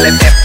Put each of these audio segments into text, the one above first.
Dale,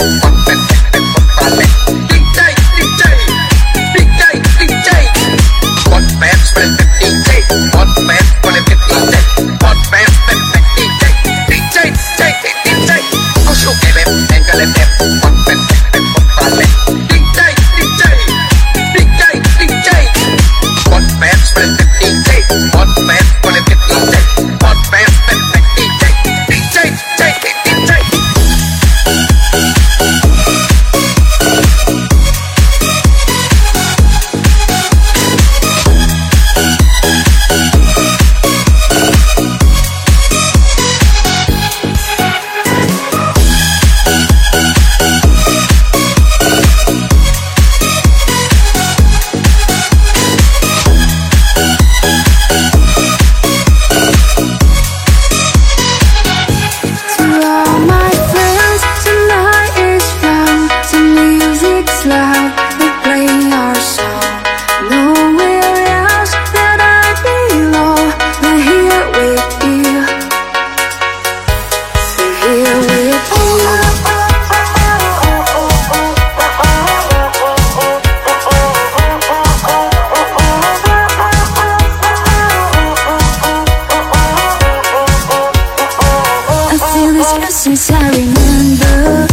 essence I remember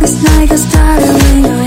This night got started when